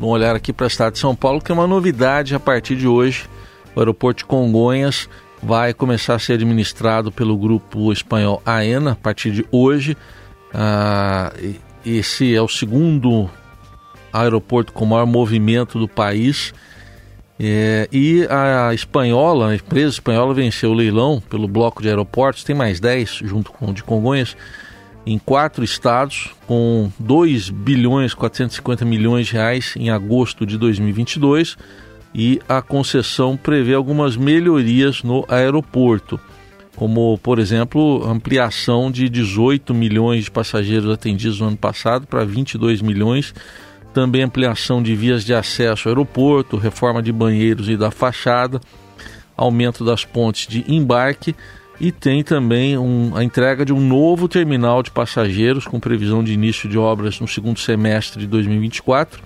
um olhar aqui para o estado de São Paulo, que é uma novidade a partir de hoje. O aeroporto de Congonhas vai começar a ser administrado pelo grupo espanhol AENA a partir de hoje. Ah, esse é o segundo aeroporto com maior movimento do país. É, e a espanhola, a empresa espanhola venceu o leilão pelo bloco de aeroportos, tem mais 10 junto com o de Congonhas, em quatro estados, com 2 bilhões 450 milhões de reais em agosto de 2022 e a concessão prevê algumas melhorias no aeroporto, como, por exemplo, ampliação de 18 milhões de passageiros atendidos no ano passado para 22 milhões, também ampliação de vias de acesso ao aeroporto, reforma de banheiros e da fachada, aumento das pontes de embarque e tem também um, a entrega de um novo terminal de passageiros com previsão de início de obras no segundo semestre de 2024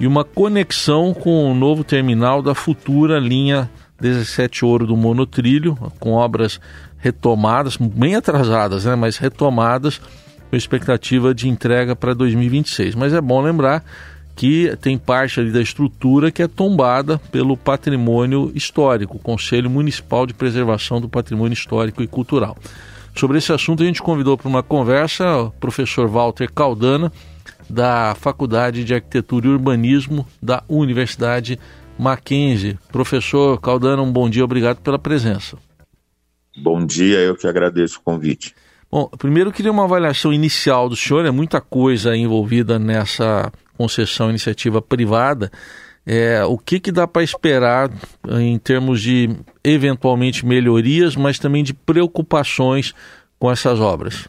e uma conexão com o novo terminal da futura linha 17 Ouro do Monotrilho, com obras retomadas, bem atrasadas, né, mas retomadas com expectativa de entrega para 2026. Mas é bom lembrar que tem parte ali da estrutura que é tombada pelo patrimônio histórico, o Conselho Municipal de Preservação do Patrimônio Histórico e Cultural. Sobre esse assunto, a gente convidou para uma conversa o professor Walter Caldana, da Faculdade de Arquitetura e Urbanismo da Universidade Mackenzie. Professor Caldana, um bom dia, obrigado pela presença. Bom dia, eu que agradeço o convite. Bom, primeiro eu queria uma avaliação inicial do senhor, é muita coisa envolvida nessa concessão iniciativa privada. É, o que, que dá para esperar em termos de eventualmente melhorias, mas também de preocupações com essas obras?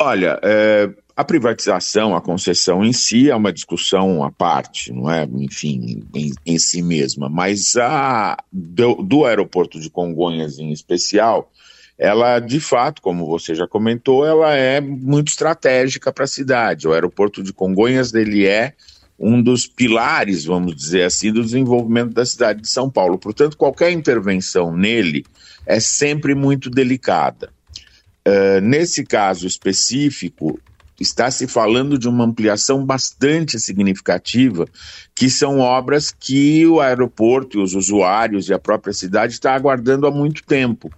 Olha, é, a privatização, a concessão em si é uma discussão à parte, não é? Enfim, em, em si mesma. Mas a do, do, aeroporto de Congonhas em especial, ela de fato, como você já comentou, ela é muito estratégica para a cidade. O aeroporto de Congonhas ele é um dos pilares, vamos dizer assim, do desenvolvimento da cidade de São Paulo. Portanto, qualquer intervenção nele é sempre muito delicada. Uh, nesse caso específico, está se falando de uma ampliação bastante significativa, que são obras que o aeroporto e os usuários e a própria cidade estão aguardando há muito tempo.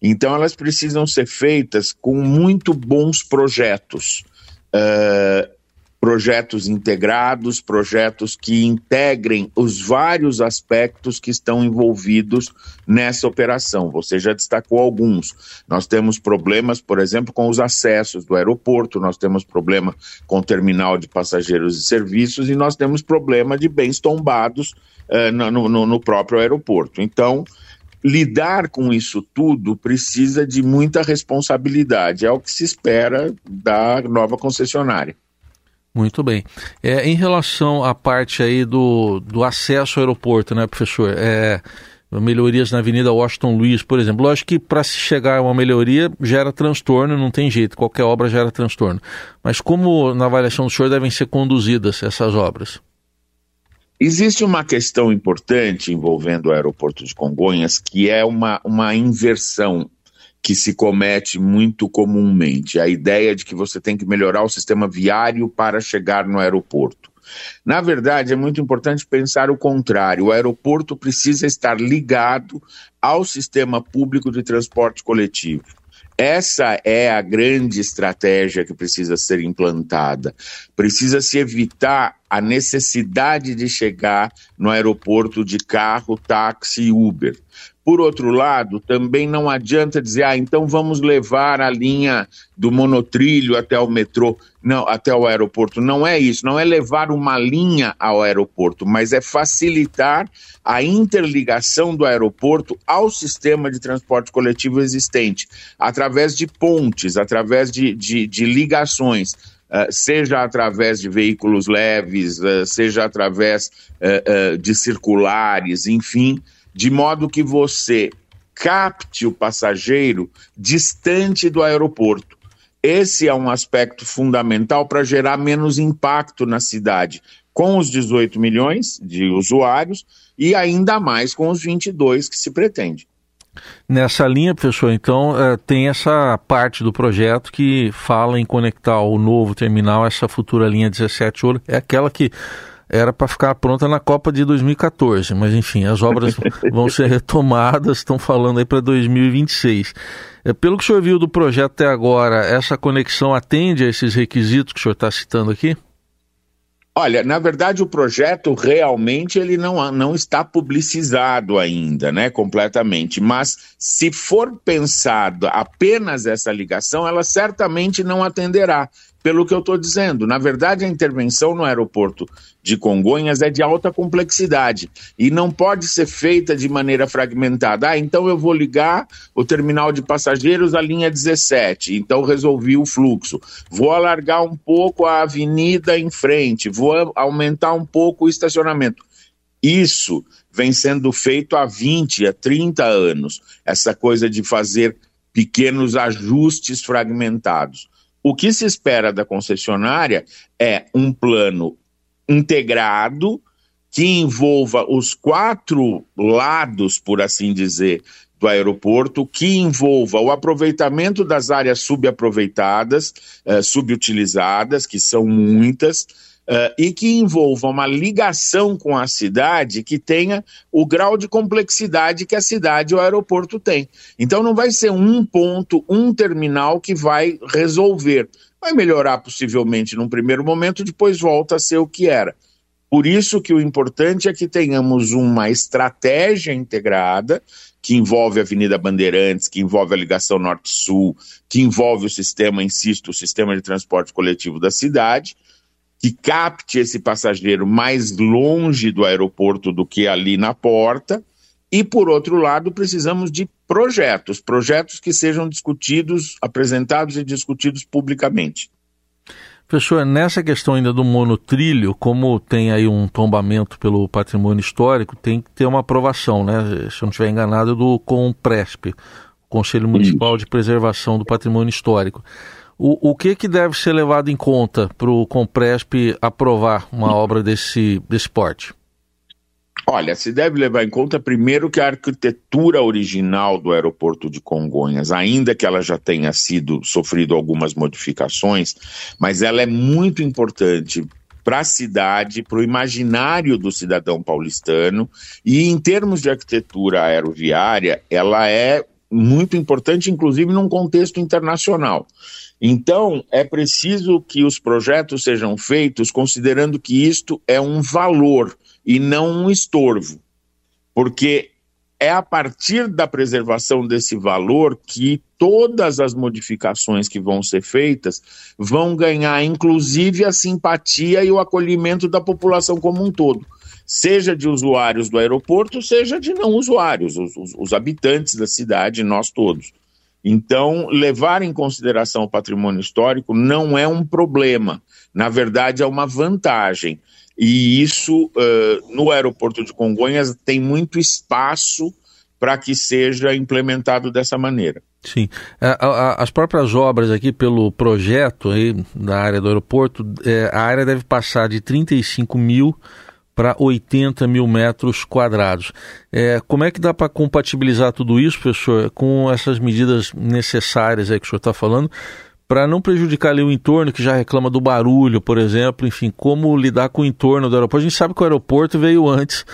Então, elas precisam ser feitas com muito bons projetos. Uh, projetos integrados, projetos que integrem os vários aspectos que estão envolvidos nessa operação. Você já destacou alguns. Nós temos problemas, por exemplo, com os acessos do aeroporto, nós temos problema com o terminal de passageiros e serviços e nós temos problema de bens tombados uh, no, no, no próprio aeroporto. Então, lidar com isso tudo precisa de muita responsabilidade, é o que se espera da nova concessionária. Muito bem. É, em relação à parte aí do, do acesso ao aeroporto, né, professor? É, melhorias na Avenida Washington Luiz, por exemplo. Lógico que para se chegar a uma melhoria gera transtorno, não tem jeito, qualquer obra gera transtorno. Mas como na avaliação do senhor devem ser conduzidas essas obras? Existe uma questão importante envolvendo o aeroporto de Congonhas, que é uma, uma inversão que se comete muito comumente, a ideia de que você tem que melhorar o sistema viário para chegar no aeroporto. Na verdade, é muito importante pensar o contrário. O aeroporto precisa estar ligado ao sistema público de transporte coletivo. Essa é a grande estratégia que precisa ser implantada. Precisa se evitar a necessidade de chegar no aeroporto de carro, táxi e Uber. Por outro lado, também não adianta dizer, ah, então vamos levar a linha do monotrilho até o metrô, não, até o aeroporto. Não é isso, não é levar uma linha ao aeroporto, mas é facilitar a interligação do aeroporto ao sistema de transporte coletivo existente, através de pontes, através de, de, de ligações. Uh, seja através de veículos leves, uh, seja através uh, de circulares, enfim, de modo que você capte o passageiro distante do aeroporto. Esse é um aspecto fundamental para gerar menos impacto na cidade, com os 18 milhões de usuários e ainda mais com os 22 que se pretende. Nessa linha, professor, então, é, tem essa parte do projeto que fala em conectar o novo terminal, essa futura linha 17 ouro, é aquela que era para ficar pronta na Copa de 2014, mas enfim, as obras vão ser retomadas, estão falando aí para 2026. É, pelo que o senhor viu do projeto até agora, essa conexão atende a esses requisitos que o senhor está citando aqui? Olha, na verdade o projeto realmente ele não, não está publicizado ainda, né, completamente, mas se for pensado apenas essa ligação, ela certamente não atenderá pelo que eu estou dizendo. Na verdade, a intervenção no aeroporto de Congonhas é de alta complexidade e não pode ser feita de maneira fragmentada. Ah, então eu vou ligar o terminal de passageiros à linha 17, então resolvi o fluxo. Vou alargar um pouco a avenida em frente, vou aumentar um pouco o estacionamento. Isso vem sendo feito há 20, há 30 anos, essa coisa de fazer pequenos ajustes fragmentados. O que se espera da concessionária é um plano integrado que envolva os quatro lados, por assim dizer, do aeroporto, que envolva o aproveitamento das áreas subaproveitadas, eh, subutilizadas, que são muitas, Uh, e que envolva uma ligação com a cidade que tenha o grau de complexidade que a cidade e o aeroporto tem. Então não vai ser um ponto, um terminal que vai resolver. Vai melhorar possivelmente num primeiro momento, depois volta a ser o que era. Por isso que o importante é que tenhamos uma estratégia integrada que envolve a Avenida Bandeirantes, que envolve a ligação Norte-Sul, que envolve o sistema, insisto, o sistema de transporte coletivo da cidade, que capte esse passageiro mais longe do aeroporto do que ali na porta. E, por outro lado, precisamos de projetos, projetos que sejam discutidos, apresentados e discutidos publicamente. Professor, nessa questão ainda do monotrilho, como tem aí um tombamento pelo patrimônio histórico, tem que ter uma aprovação, né? Se eu não estiver enganado, do COMPRESP, Conselho Municipal Isso. de Preservação do Patrimônio Histórico. O, o que, que deve ser levado em conta para o Compresp aprovar uma obra desse, desse porte? Olha, se deve levar em conta primeiro que a arquitetura original do aeroporto de Congonhas, ainda que ela já tenha sido sofrido algumas modificações, mas ela é muito importante para a cidade, para o imaginário do cidadão paulistano e em termos de arquitetura aeroviária, ela é muito importante, inclusive num contexto internacional. Então, é preciso que os projetos sejam feitos considerando que isto é um valor e não um estorvo, porque é a partir da preservação desse valor que todas as modificações que vão ser feitas vão ganhar, inclusive, a simpatia e o acolhimento da população como um todo, seja de usuários do aeroporto, seja de não usuários, os, os, os habitantes da cidade, nós todos. Então, levar em consideração o patrimônio histórico não é um problema, na verdade, é uma vantagem. E isso, uh, no aeroporto de Congonhas, tem muito espaço para que seja implementado dessa maneira. Sim. É, as próprias obras aqui, pelo projeto aí da área do aeroporto, é, a área deve passar de 35 mil para 80 mil metros quadrados. É, como é que dá para compatibilizar tudo isso, professor, com essas medidas necessárias aí que o senhor está falando, para não prejudicar ali o entorno que já reclama do barulho, por exemplo, enfim, como lidar com o entorno do aeroporto. A gente sabe que o aeroporto veio antes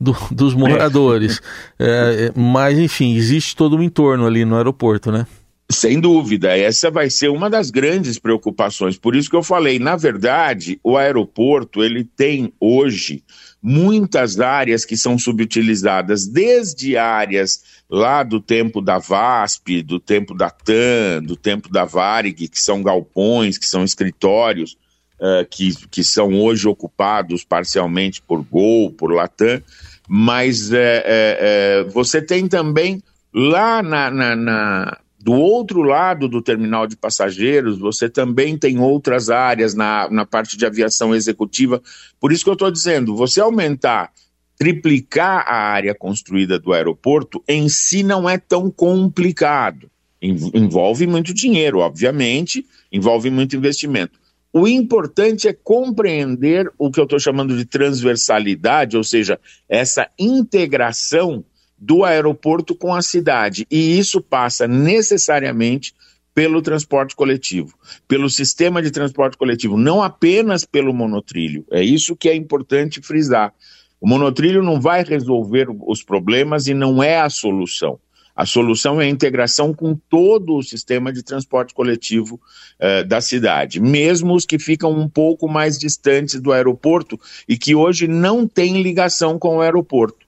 do, dos moradores, é. É, mas enfim, existe todo um entorno ali no aeroporto, né? Sem dúvida, essa vai ser uma das grandes preocupações. Por isso que eu falei, na verdade, o aeroporto ele tem hoje muitas áreas que são subutilizadas, desde áreas lá do tempo da VASP, do tempo da TAM, do tempo da Varig, que são galpões, que são escritórios, uh, que, que são hoje ocupados parcialmente por Gol, por Latam, mas é, é, é, você tem também lá na, na, na do outro lado do terminal de passageiros, você também tem outras áreas na, na parte de aviação executiva. Por isso que eu estou dizendo, você aumentar, triplicar a área construída do aeroporto, em si não é tão complicado. Envolve muito dinheiro, obviamente, envolve muito investimento. O importante é compreender o que eu estou chamando de transversalidade, ou seja, essa integração do aeroporto com a cidade. E isso passa necessariamente pelo transporte coletivo, pelo sistema de transporte coletivo, não apenas pelo monotrilho. É isso que é importante frisar. O monotrilho não vai resolver os problemas e não é a solução. A solução é a integração com todo o sistema de transporte coletivo uh, da cidade, mesmo os que ficam um pouco mais distantes do aeroporto e que hoje não têm ligação com o aeroporto.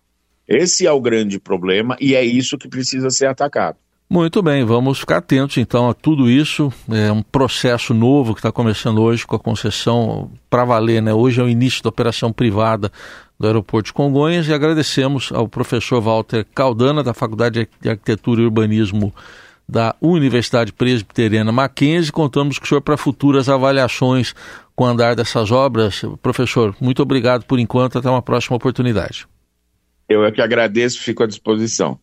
Esse é o grande problema e é isso que precisa ser atacado. Muito bem, vamos ficar atentos então a tudo isso. É um processo novo que está começando hoje com a concessão para valer, né? Hoje é o início da operação privada do aeroporto de Congonhas e agradecemos ao professor Walter Caldana, da Faculdade de Arquitetura e Urbanismo da Universidade Presbiteriana Mackenzie. Contamos com o senhor para futuras avaliações com o andar dessas obras. Professor, muito obrigado por enquanto. Até uma próxima oportunidade. Eu é que agradeço, fico à disposição.